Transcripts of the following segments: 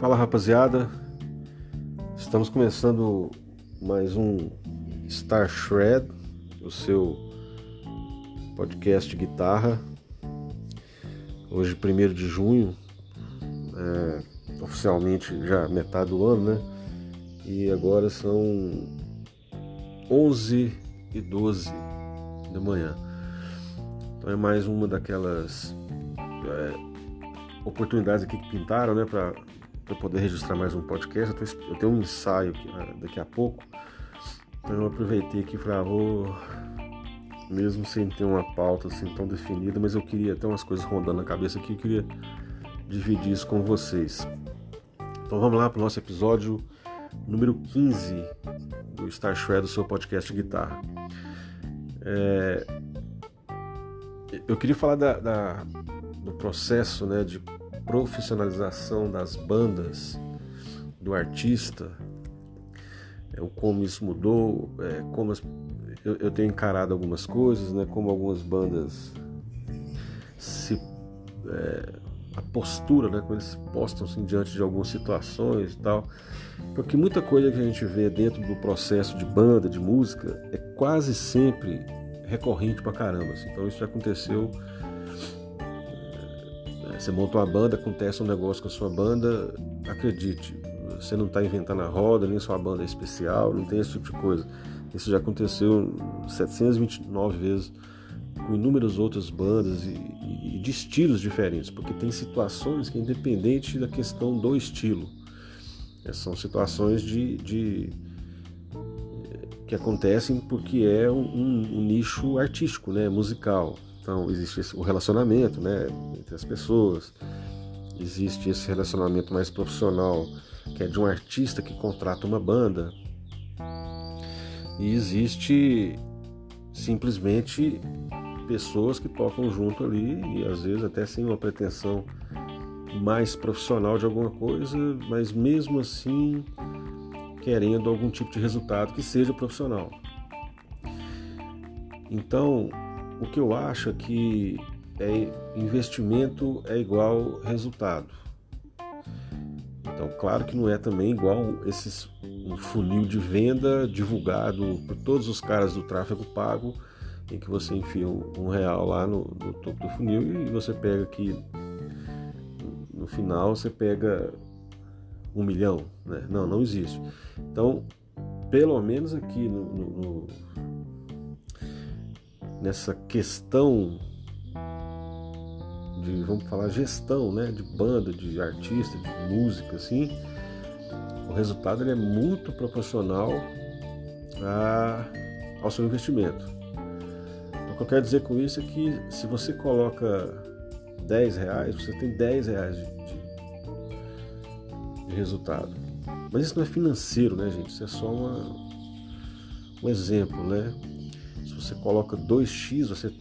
Fala rapaziada, estamos começando mais um Star Shred, o seu podcast de guitarra. Hoje, 1 de junho, é, oficialmente já metade do ano, né? E agora são 11 e 12 da manhã. Então é mais uma daquelas é, oportunidades aqui que pintaram, né, para poder registrar mais um podcast. Eu, eu tenho um ensaio aqui, ah, daqui a pouco, então eu aproveitei aqui para ah, vou mesmo sem ter uma pauta assim tão definida, mas eu queria ter umas coisas rondando na cabeça aqui, eu queria dividir isso com vocês. Então vamos lá para o nosso episódio número 15 do Star Shred, do seu podcast de guitarra. É, eu queria falar da, da, do processo né, de profissionalização das bandas, do artista, é, o como isso mudou, é, como as, eu, eu, tenho encarado algumas coisas, né, como algumas bandas se é, a postura, né, como eles se postam assim, diante de algumas situações e tal, porque muita coisa que a gente vê dentro do processo de banda, de música, é quase sempre recorrente pra caramba. Assim. Então isso aconteceu. É, você monta uma banda, acontece um negócio com a sua banda, acredite, você não está inventando a roda, nem sua banda é especial, não tem esse tipo de coisa. Isso já aconteceu 729 vezes com inúmeras outras bandas e, e, de estilos diferentes, porque tem situações que é independente da questão do estilo. É, são situações de, de que acontecem porque é um, um, nicho artístico, né, musical. Então existe o relacionamento, né, entre as pessoas. Existe esse relacionamento mais profissional, que é de um artista que contrata uma banda. E existe simplesmente pessoas que tocam junto ali e às vezes até sem uma pretensão mais profissional de alguma coisa, mas mesmo assim querendo algum tipo de resultado que seja profissional. Então, o que eu acho é que é, investimento é igual resultado. Então, claro que não é também igual esses um funil de venda divulgado por todos os caras do tráfego pago, em que você enfia um real lá no, no topo do funil e você pega aqui no final você pega um milhão, né? Não, não existe. Então, pelo menos aqui no, no, no, nessa questão de, vamos falar, gestão, né? De banda, de artista, de música, assim, o resultado ele é muito proporcional a, ao seu investimento. Então, o que eu quero dizer com isso é que se você coloca 10 reais, você tem 10 reais de, de de resultado. Mas isso não é financeiro, né, gente? Isso é só uma, um exemplo, né? Você coloca 2x, você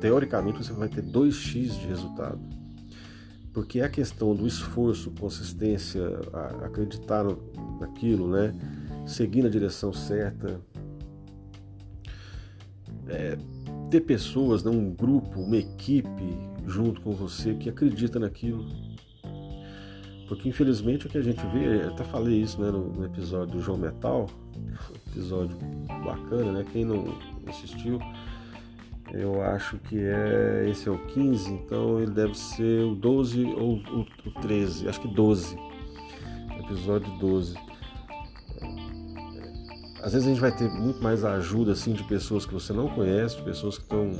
teoricamente você vai ter 2x de resultado. Porque a questão do esforço, consistência, acreditar naquilo, né? Seguir na direção certa. É, ter pessoas, né? um grupo, uma equipe junto com você que acredita naquilo porque infelizmente o que a gente vê, até falei isso né, no episódio do João Metal, episódio bacana, né? Quem não assistiu, eu acho que é esse é o 15, então ele deve ser o 12 ou o, o 13, acho que 12. Episódio 12. Às vezes a gente vai ter muito mais ajuda assim de pessoas que você não conhece, de pessoas que estão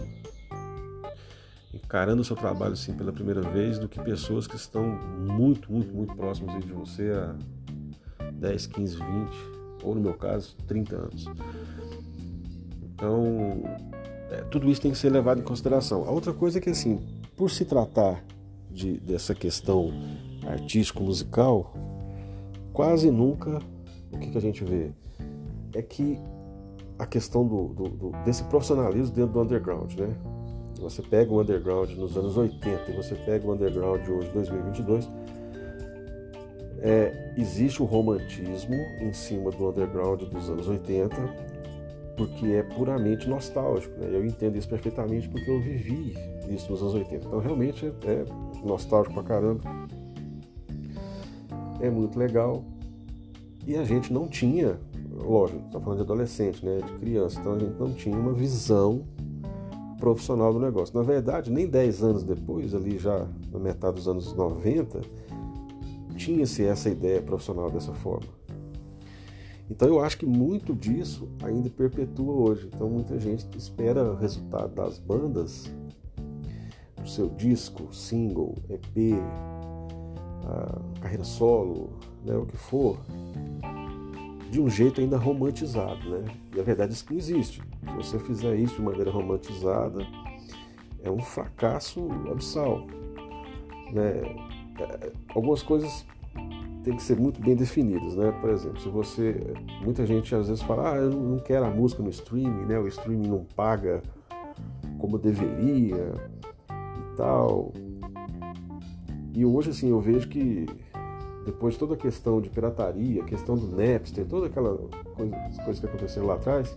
encarando o seu trabalho assim pela primeira vez do que pessoas que estão muito, muito, muito próximas de você há 10, 15, 20, ou no meu caso, 30 anos. Então, é, tudo isso tem que ser levado em consideração. A outra coisa é que, assim, por se tratar de, dessa questão artístico-musical, quase nunca o que, que, a gente vê é que a questão do, do, do, desse profissionalismo dentro do underground, né? você pega o underground nos anos 80 e você pega o underground hoje, 2022, é, existe o romantismo em cima do underground dos anos 80, porque é puramente nostálgico. Né? Eu entendo isso perfeitamente porque eu vivi isso nos anos 80. Então realmente é, nostálgico pra caramba. é muito legal. E a gente não tinha, lógico, está falando de adolescente, né, de criança, então a gente não tinha uma visão profissional do negócio. Na verdade, nem 10 anos depois, ali já na metade dos anos 90, tinha-se essa ideia profissional dessa forma. Então eu acho que muito disso ainda perpetua hoje. Então muita gente espera o resultado das bandas, do seu disco, single, EP, carreira solo, né, o que for, de um jeito ainda romantizado, né? E a verdade é que não existe. Se você fizer isso de maneira romantizada, é um fracasso abissal. Né? É, algumas coisas têm que ser muito bem definidas, né? Por exemplo, se você, muita gente às vezes fala, ah, eu não quero a música no streaming, né? O streaming não paga como deveria e tal. E hoje assim eu vejo que depois de toda a questão de pirataria, a questão do Napster, toda aquela coisa, coisas que aconteceram lá atrás,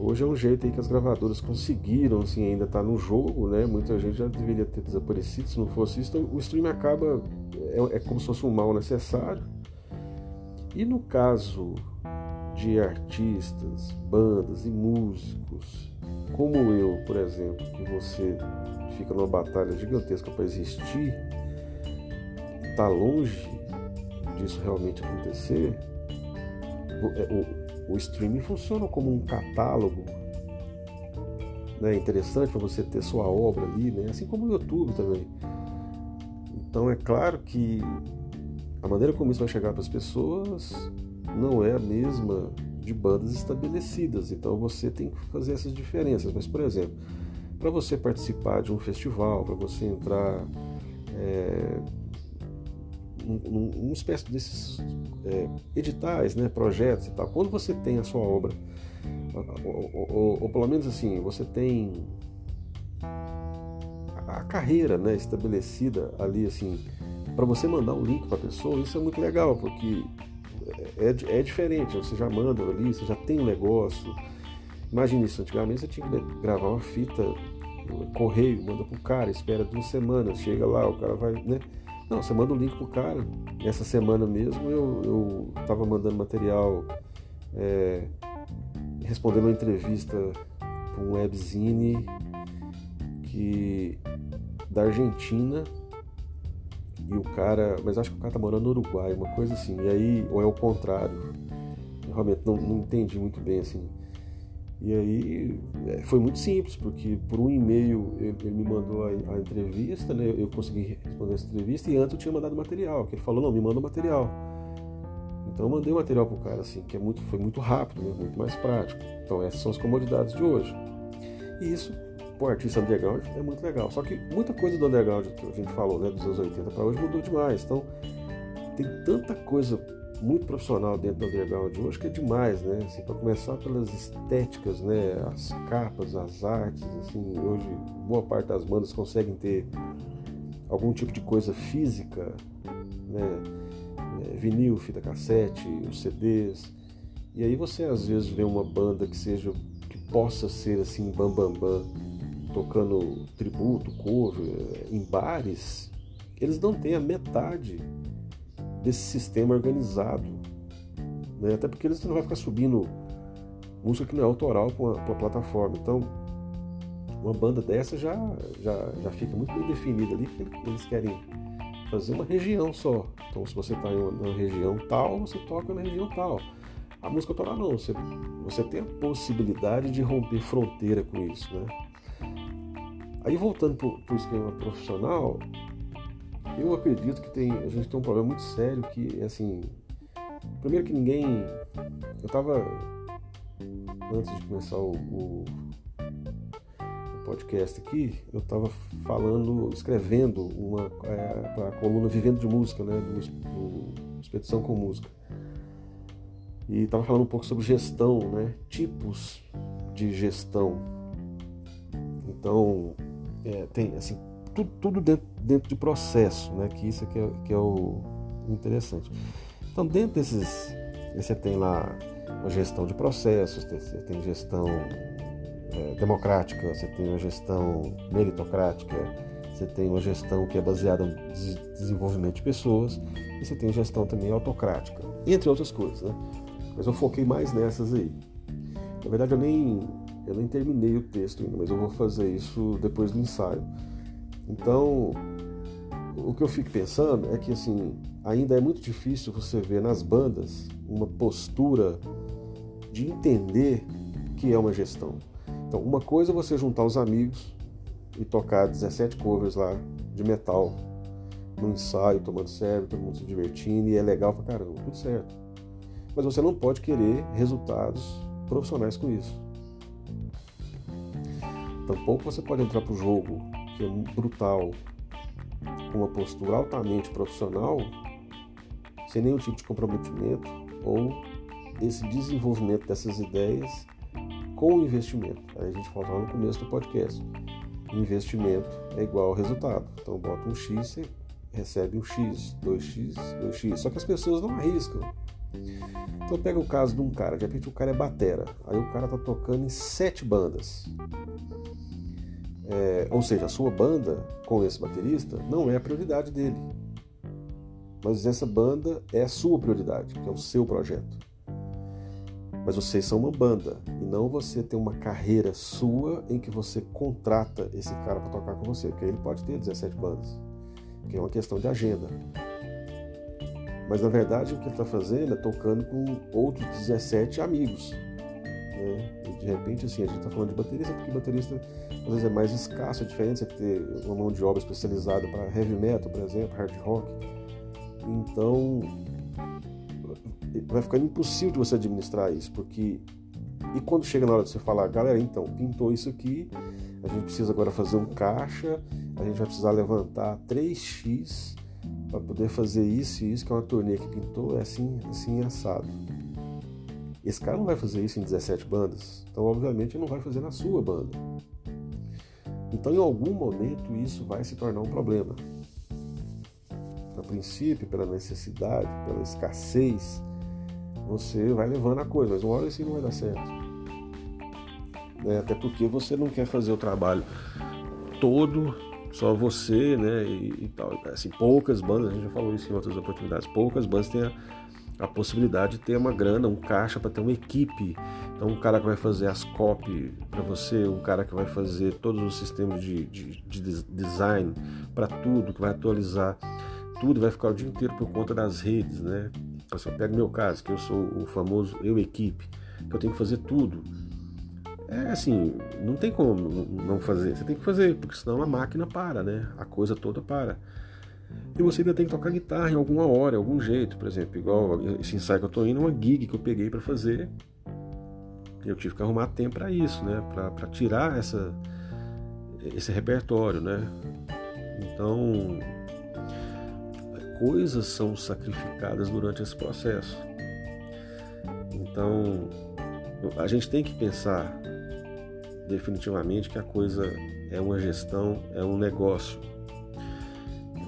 hoje é um jeito aí que as gravadoras conseguiram assim, ainda estar tá no jogo, né? Muita gente já deveria ter desaparecido se não fosse isso. Então, o streaming acaba é, é como se fosse um mal necessário. E no caso de artistas, bandas e músicos, como eu, por exemplo, que você fica numa batalha gigantesca para existir, está longe disso realmente acontecer, o, streaming funciona como um catálogo né, interessante para você ter sua obra ali, né, assim como o YouTube também. Então é claro que a maneira como isso vai chegar para as pessoas não é a mesma de bandas estabelecidas. Então você tem que fazer essas diferenças. Mas, por exemplo, para você participar de um festival, para você entrar é, uma espécie desses é, editais, né, projetos e tal. Quando você tem a sua obra, ou, ou, ou pelo menos assim, você tem a carreira né, estabelecida ali, assim, para você mandar um link para a pessoa, isso é muito legal, porque é, é, é diferente, você já manda ali, você já tem um negócio. Imagina isso, antigamente você tinha que gravar uma fita, correio, manda pro cara, espera duas semanas, chega lá, o cara vai, né? Não, você manda o link pro cara. Essa semana mesmo eu, eu tava mandando material, é, respondendo uma entrevista para um webzine que, da Argentina e o cara, mas acho que o cara tá morando no Uruguai, uma coisa assim, e aí, ou é o contrário, eu realmente não, não entendi muito bem assim. E aí é, foi muito simples, porque por um e-mail ele, me mandou a, entrevista, né? eu consegui responder essa entrevista e antes eu tinha mandado material, que ele falou, não, me manda o material. Então eu mandei o material pro cara, assim, que é muito, foi muito rápido, né? muito mais prático. Então essas são as comodidades de hoje. E isso, pro artista underground, é muito legal. Só que muita coisa do underground que a gente falou, né, dos anos 80 para hoje mudou demais. Então tem tanta coisa muito profissional dentro do underground hoje, que é demais, né? Assim, para começar pelas estéticas, né? As capas, as artes, assim, hoje boa parte das bandas conseguem ter algum tipo de coisa física, né? É, vinil, fita cassete, os CDs. E aí você às vezes vê uma banda que seja que possa ser assim bam bam bam tocando tributo, cover em bares, eles não têm a metade desse sistema organizado. Né? Até porque eles não vai ficar subindo música que não é autoral para uma, plataforma. Então, uma banda dessa já, já, já fica muito bem definida ali, que eles querem fazer uma região só. Então, se você está em uma, região tal, você toca na região tal. A música autoral não, você, você tem a possibilidade de romper fronteira com isso, né? Aí voltando para o esquema profissional, eu acredito que tem, a gente tem um problema muito sério que, assim, primeiro que ninguém, eu estava antes de começar o, o, o podcast aqui, eu estava falando, escrevendo uma é, a coluna Vivendo de Música, né, do, do Expedição com Música. E estava falando um pouco sobre gestão, né, tipos de gestão. Então, é, tem assim tudo, tudo dentro, dentro, de processo, né? Que isso é que é, que é o interessante. Então, dentro desses, você tem lá a gestão de processos, você tem gestão é, democrática, você tem a gestão meritocrática, você tem uma gestão que é baseada no desenvolvimento de pessoas e você tem gestão também autocrática, entre outras coisas, né? Mas eu foquei mais nessas aí. Na verdade, eu nem, eu nem terminei o texto ainda, mas eu vou fazer isso depois do ensaio. Então, o que eu fico pensando é que assim, ainda é muito difícil você ver nas bandas uma postura de entender que é uma gestão. Então, uma coisa é você juntar os amigos e tocar 17 covers lá de metal no ensaio, tomando sério, todo mundo se divertindo e é legal pra caramba, tudo certo. Mas você não pode querer resultados profissionais com isso. Tampouco você pode entrar pro jogo, que é brutal, com uma postura altamente profissional, sem nenhum tipo de comprometimento ou esse desenvolvimento dessas ideias com investimento. Aí a gente falava no começo do podcast. Investimento é igual ao resultado. Então bota um X, você recebe um X, 2X, 2X. Só que as pessoas não arriscam. Então pega o caso de um cara, de repente o cara é batera, aí o cara tá tocando em sete bandas. É, ou seja, a sua banda com esse baterista não é a prioridade dele. Mas essa banda é a sua prioridade, que é o seu projeto. Mas vocês são uma banda e não você tem uma carreira sua em que você contrata esse cara para tocar com você, porque ele pode ter 17 bandas, que é uma questão de agenda. Mas na verdade o que ele está fazendo é tocando com outros 17 amigos. Né? E de repente, assim, a gente está falando de baterista porque baterista às vezes é mais escasso, é diferente você ter uma mão de obra especializada para heavy metal, por exemplo, hard rock. Então vai ficando impossível de você administrar isso, porque e quando chega na hora de você falar, galera, então, pintou isso aqui, a gente precisa agora fazer um caixa, a gente vai precisar levantar 3x para poder fazer isso e isso, que é uma turnê que pintou, é assim, assim assado. Esse cara não vai fazer isso em 17 bandas, então obviamente ele não vai fazer na sua banda. Então em algum momento isso vai se tornar um problema. A princípio, pela necessidade, pela escassez, você vai levando a coisa, mas uma hora isso não vai dar certo. É, até porque você não quer fazer o trabalho todo só você, né, e, e, tal. Assim, poucas bandas, a gente já falou isso em outras oportunidades, poucas bandas têm a, a possibilidade de ter uma grana, um caixa para ter uma equipe. Então, um cara que vai fazer as copy para você, um cara que vai fazer todos os sistemas de, de, de design para tudo, que vai atualizar tudo, vai ficar o dia inteiro por conta das redes, né? Então, assim, pega o meu caso, que eu sou o famoso eu equipe, que eu tenho que fazer tudo é assim, não tem como não fazer. Você tem que fazer, porque senão a máquina para, né? A coisa toda para. E você ainda tem que tocar guitarra em alguma hora, em algum jeito, por exemplo, igual esse ensaio que eu tô indo, uma gig que eu peguei para fazer. Eu tive que arrumar tempo para isso, né? Para tirar essa, esse repertório, né? Então, coisas são sacrificadas durante esse processo. Então, a gente tem que pensar definitivamente que a coisa é uma gestão, é um negócio.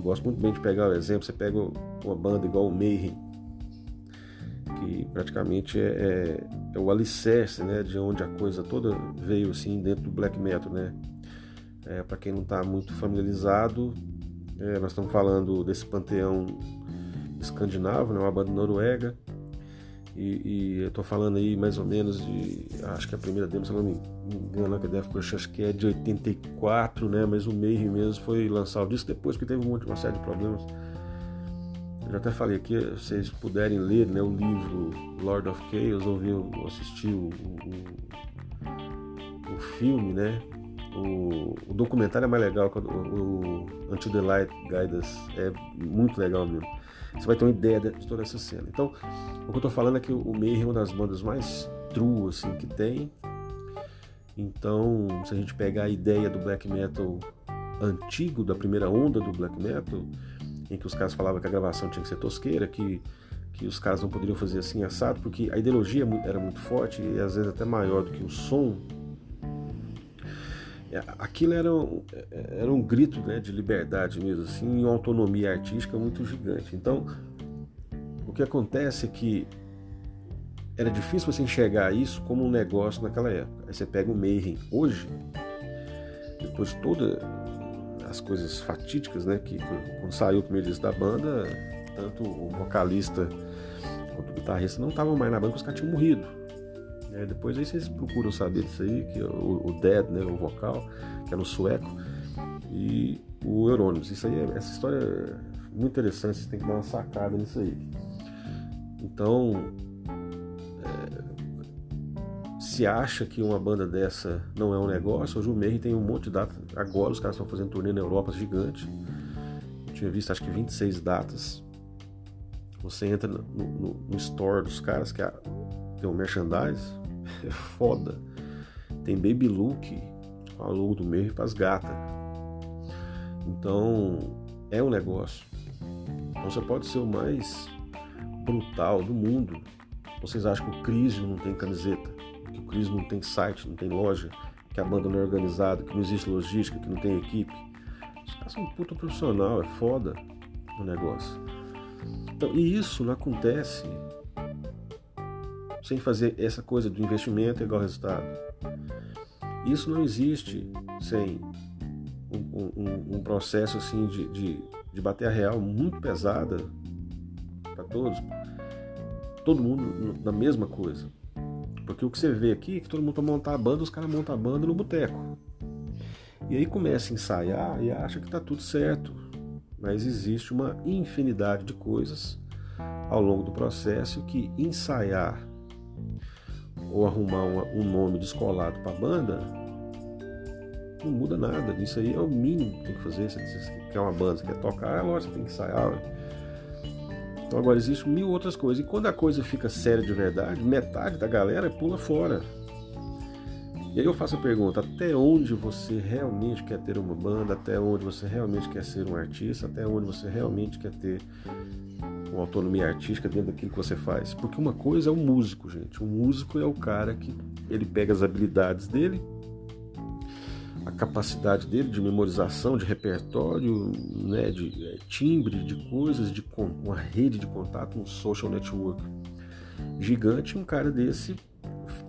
Gosto muito bem de pegar o exemplo, você pega uma banda igual o Mayhem, que praticamente é, é, é, o alicerce né, de onde a coisa toda veio assim dentro do black metal. Né? É, Para quem não está muito familiarizado, é, nós estamos falando desse panteão escandinavo, né, uma banda noruega, e, e eu tô falando aí mais ou menos de. Acho que a primeira demo, se não me engano, que deve acho que é de 84, né? Mas o Mayhem mesmo foi lançar o disco depois, que teve um monte, uma série de problemas. Eu já até falei aqui, se vocês puderem ler né, o livro Lord of Chaos, ou assistir o, o, o filme, né? O, o, documentário é mais legal, o, o Until the Light Guide Us é muito legal mesmo. Você vai ter uma ideia de toda essa cena. Então, o que eu estou falando é que o Mayhem é uma das bandas mais true assim, que tem. Então, se a gente pegar a ideia do black metal antigo, da primeira onda do black metal, em que os caras falavam que a gravação tinha que ser tosqueira, que, que os caras não poderiam fazer assim assado, porque a ideologia era muito forte e às vezes até maior do que o som. É, aquilo era um, era um grito né, de liberdade mesmo, assim, e uma autonomia artística muito gigante. Então, o que acontece é que era difícil você enxergar isso como um negócio naquela época. Aí você pega o Mayhem hoje, depois de toda as coisas fatídicas, né? Que quando saiu o primeiro disco da banda, tanto o vocalista quanto o guitarrista não estavam mais na banda, porque os caras tinham morrido. É, depois aí vocês procuram saber disso aí, que o, o Dead, né, o vocal, que era um sueco, e o Euronymous. Isso aí, essa história é muito interessante, vocês têm que dar uma sacada nisso aí. Então, é, se acha que uma banda dessa não é um negócio, hoje o Mayhem tem um monte de data. Agora os caras estão fazendo turnê na Europa gigante. Eu tinha visto acho que 26 datas. Você entra no, no, no store dos caras, que é, tem um merchandise, é foda. Tem Baby Look, a logo do Mayhem para as gatas. Então, é um negócio. Então você pode ser o mais brutal do mundo. Vocês acham que o Crisio não tem camiseta, que o Crisio não tem site, não tem loja, que a banda não é organizada, que não existe logística, que não tem equipe? Os caras são um puta profissional, é foda o negócio. Então, e isso não acontece sem fazer essa coisa do investimento igual resultado. Isso não existe sem um, um, um processo assim de, de, de bater a real muito pesada para todos, todo mundo na mesma coisa. Porque o que você vê aqui é que todo mundo para montar a banda, os caras montam a banda no boteco. E aí começa a ensaiar e acha que está tudo certo. Mas existe uma infinidade de coisas ao longo do processo que ensaiar ou arrumar um nome descolado para a banda não muda nada. Isso aí é o mínimo que tem que fazer. Você quer uma banda, você quer tocar, é lógico, tem que ensaiar. Então agora existem mil outras coisas. E quando a coisa fica séria de verdade, metade da galera pula fora. E aí eu faço a pergunta: até onde você realmente quer ter uma banda? Até onde você realmente quer ser um artista? Até onde você realmente quer ter uma autonomia artística dentro daquilo que você faz? Porque uma coisa é o músico, gente. O músico é o cara que ele pega as habilidades dele a capacidade dele de memorização, de repertório, né, de é, timbre, de coisas, de uma rede de contato, um social network gigante. Um cara desse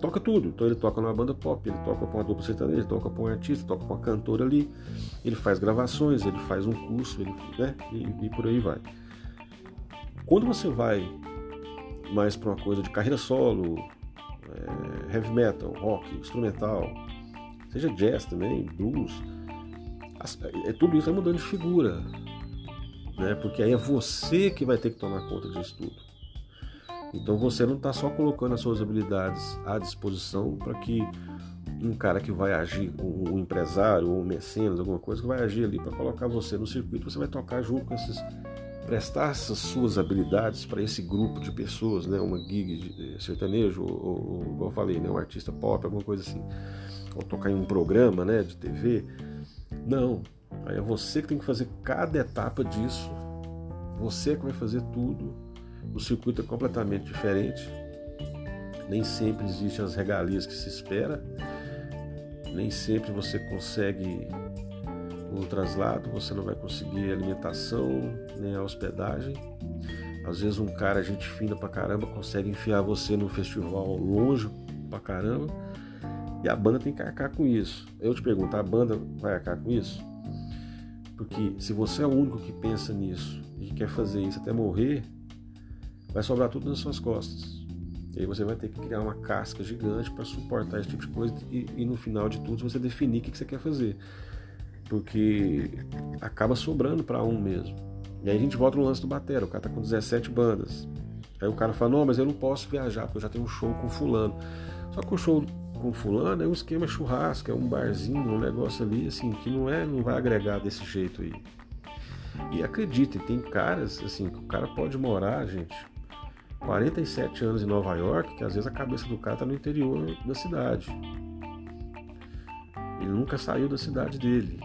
toca tudo. Então ele toca numa banda pop, ele toca com uma dupla sertaneja, ele toca com um artista, toca com uma cantora ali, ele faz gravações, ele faz um curso, ele, né, e, e por aí vai. Quando você vai mais para uma coisa de carreira solo, é, heavy metal, rock, instrumental, seja jazz também, blues, é, tudo isso vai mudando de figura, né? Porque aí é você que vai ter que tomar conta disso tudo. Então você não está só colocando as suas habilidades à disposição para que um cara que vai agir, um, empresário ou um mecenas, alguma coisa que vai agir ali para colocar você no circuito, você vai tocar junto com esses prestar essas suas habilidades para esse grupo de pessoas, né? Uma gig de sertanejo ou, ou, como eu falei, né? Um artista pop, alguma coisa assim ou tocar em um programa né, de TV. Não. Aí é você que tem que fazer cada etapa disso. Você que vai fazer tudo. O circuito é completamente diferente. Nem sempre existem as regalias que se espera. Nem sempre você consegue o traslado, você não vai conseguir alimentação, nem a hospedagem. Às vezes um cara, gente fina pra caramba, consegue enfiar você num festival longe pra caramba e a banda tem que arcar com isso. Eu te pergunto, a banda vai arcar com isso? Porque se você é o único que pensa nisso e que quer fazer isso até morrer, vai sobrar tudo nas suas costas. E aí você vai ter que criar uma casca gigante para suportar esse tipo de coisa e, e, no final de tudo você definir o que, que você quer fazer. Porque acaba sobrando para um mesmo. E aí a gente volta no lance do batera, o cara tá com 17 bandas. Aí o cara fala, não, mas eu não posso viajar, porque eu já tenho um show com fulano. Só que o show com fulano é um esquema churrasco, é um barzinho, um negócio ali assim que não é, não vai agregar desse jeito aí. E acreditem, tem caras assim que o cara pode morar, gente, 47 anos em Nova York, que às vezes a cabeça do cara tá no interior da cidade. Ele nunca saiu da cidade dele.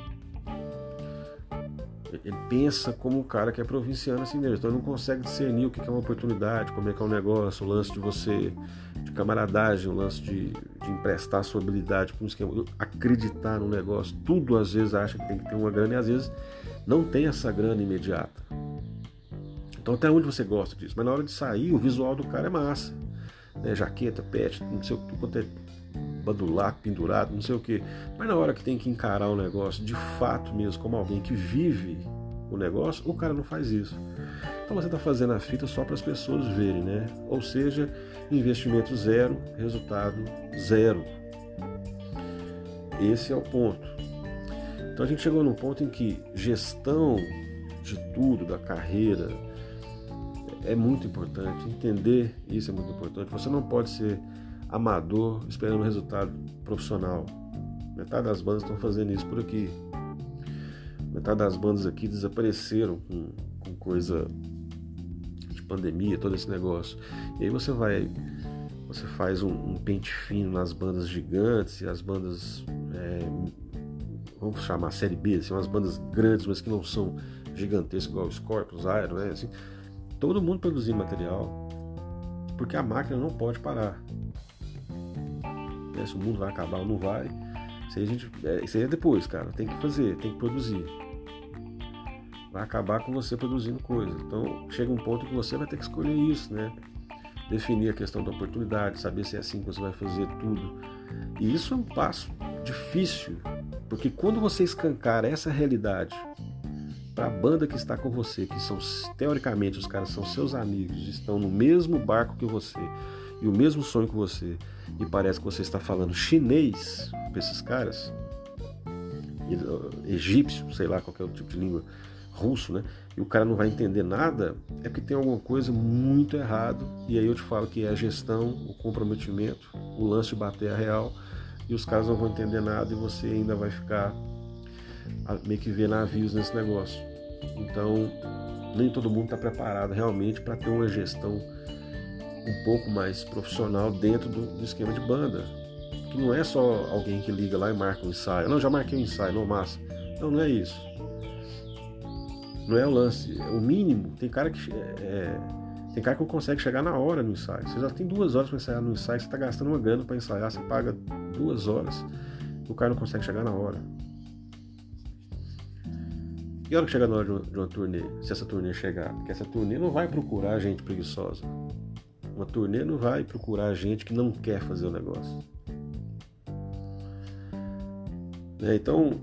Ele pensa como um cara que é provinciano assim mesmo, então ele não consegue discernir o que é uma oportunidade, como é que é um negócio, o lance de você, de camaradagem, o lance de, de emprestar sua habilidade para um esquema, acreditar no negócio, tudo às vezes acha que tem que ter uma grana e às vezes não tem essa grana imediata. Então até onde você gosta disso, mas na hora de sair o visual do cara é massa, né? jaqueta, pet, não sei o que, badulaco pendurado, não sei o que. Mas na hora que tem que encarar o negócio de fato mesmo, como alguém que vive o negócio, o cara não faz isso. Então você está fazendo a fita só para as pessoas verem, né? Ou seja, investimento zero, resultado zero. Esse é o ponto. Então a gente chegou num ponto em que gestão de tudo, da carreira, é muito importante. Entender isso é muito importante. Você não pode ser amador esperando resultado profissional. Metade das bandas estão fazendo isso por aqui. Metade das bandas aqui desapareceram com, com coisa de pandemia, todo esse negócio. E aí você vai, você faz um, um pente fino nas bandas gigantes e as bandas, é, vamos chamar série B, assim, umas bandas grandes, mas que não são gigantescas igual o Scorpions, Iron, né? Assim, todo mundo produzindo material, porque a máquina não pode parar. Né? Se o mundo vai acabar ou não vai, isso aí, gente, é, isso aí é depois, cara. Tem que fazer, tem que produzir. Vai acabar com você produzindo coisa. Então chega um ponto que você vai ter que escolher isso, né? Definir a questão da oportunidade, saber se é assim que você vai fazer tudo. E isso é um passo difícil, porque quando você escancar essa realidade para a banda que está com você, que são teoricamente os caras são seus amigos, estão no mesmo barco que você e o mesmo sonho que você, e parece que você está falando chinês para esses caras, egípcio, sei lá, qualquer tipo de língua, russo, né? E o cara não vai entender nada, é porque tem alguma coisa muito errado. E aí eu te falo que é a gestão, o comprometimento, o lance de bater a real, e os caras não vão entender nada e você ainda vai ficar meio que ver navios nesse negócio. Então, nem todo mundo está preparado realmente para ter uma gestão um pouco mais profissional dentro do, do, esquema de banda. Que não é só alguém que liga lá e marca um ensaio. Não, já marquei um ensaio, não, massa. Não, não é isso. Não é o lance. É o mínimo, tem cara que. É, é, tem cara que consegue chegar na hora no ensaio. Você já tem duas horas para ensaiar no ensaio, você está gastando uma grana para ensaiar, você paga duas horas, o cara não consegue chegar na hora. E a hora que chegar na hora de uma, de uma turnê, se essa turnê chegar, porque essa turnê não vai procurar gente preguiçosa. Uma turnê não vai procurar gente que não quer fazer o negócio. É, então,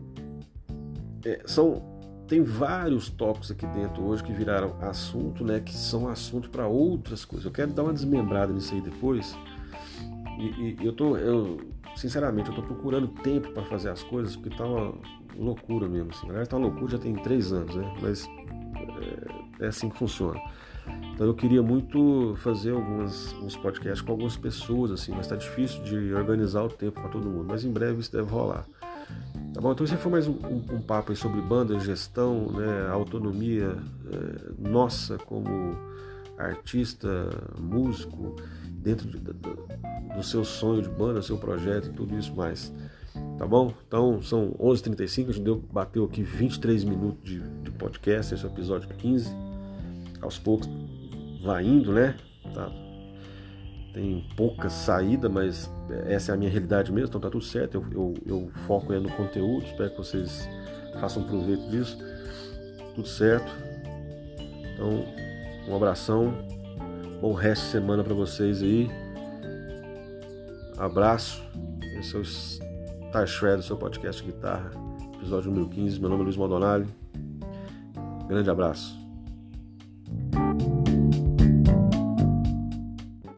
é, são, tem vários tópicos aqui dentro hoje que viraram assunto, né, que são assunto para outras coisas. Eu quero dar uma desmembrada nisso aí depois. E, e eu tô, eu, sinceramente, eu tô procurando tempo para fazer as coisas porque tá uma, loucura mesmo. Assim. Na verdade, tá uma loucura já tem três anos, né? Mas é, é assim que funciona. Então eu queria muito fazer alguns, alguns podcasts com algumas pessoas, assim, mas está difícil de organizar o tempo para todo mundo. Mas em breve isso deve rolar. Tá bom? Então esse foi mais um, um, um papo sobre banda, gestão, né, autonomia é, nossa como artista, músico, dentro de, do, do seu sonho de banda, seu projeto e tudo isso mais. Tá bom? Então são 11h35, a gente deu, bateu aqui 23 minutos de, de podcast, esse é o episódio 15. Aos poucos vai indo, né? Tá. Tem pouca saída, mas essa é a minha realidade mesmo, então tá tudo certo. Eu, eu, eu foco no conteúdo, espero que vocês façam proveito disso. Tudo certo. Então, um abração. Bom resto de semana para vocês aí. Abraço. Esse é o Guitar Shred, seu podcast de guitarra, episódio número 15. Meu nome é Luiz Maldonado. Grande abraço.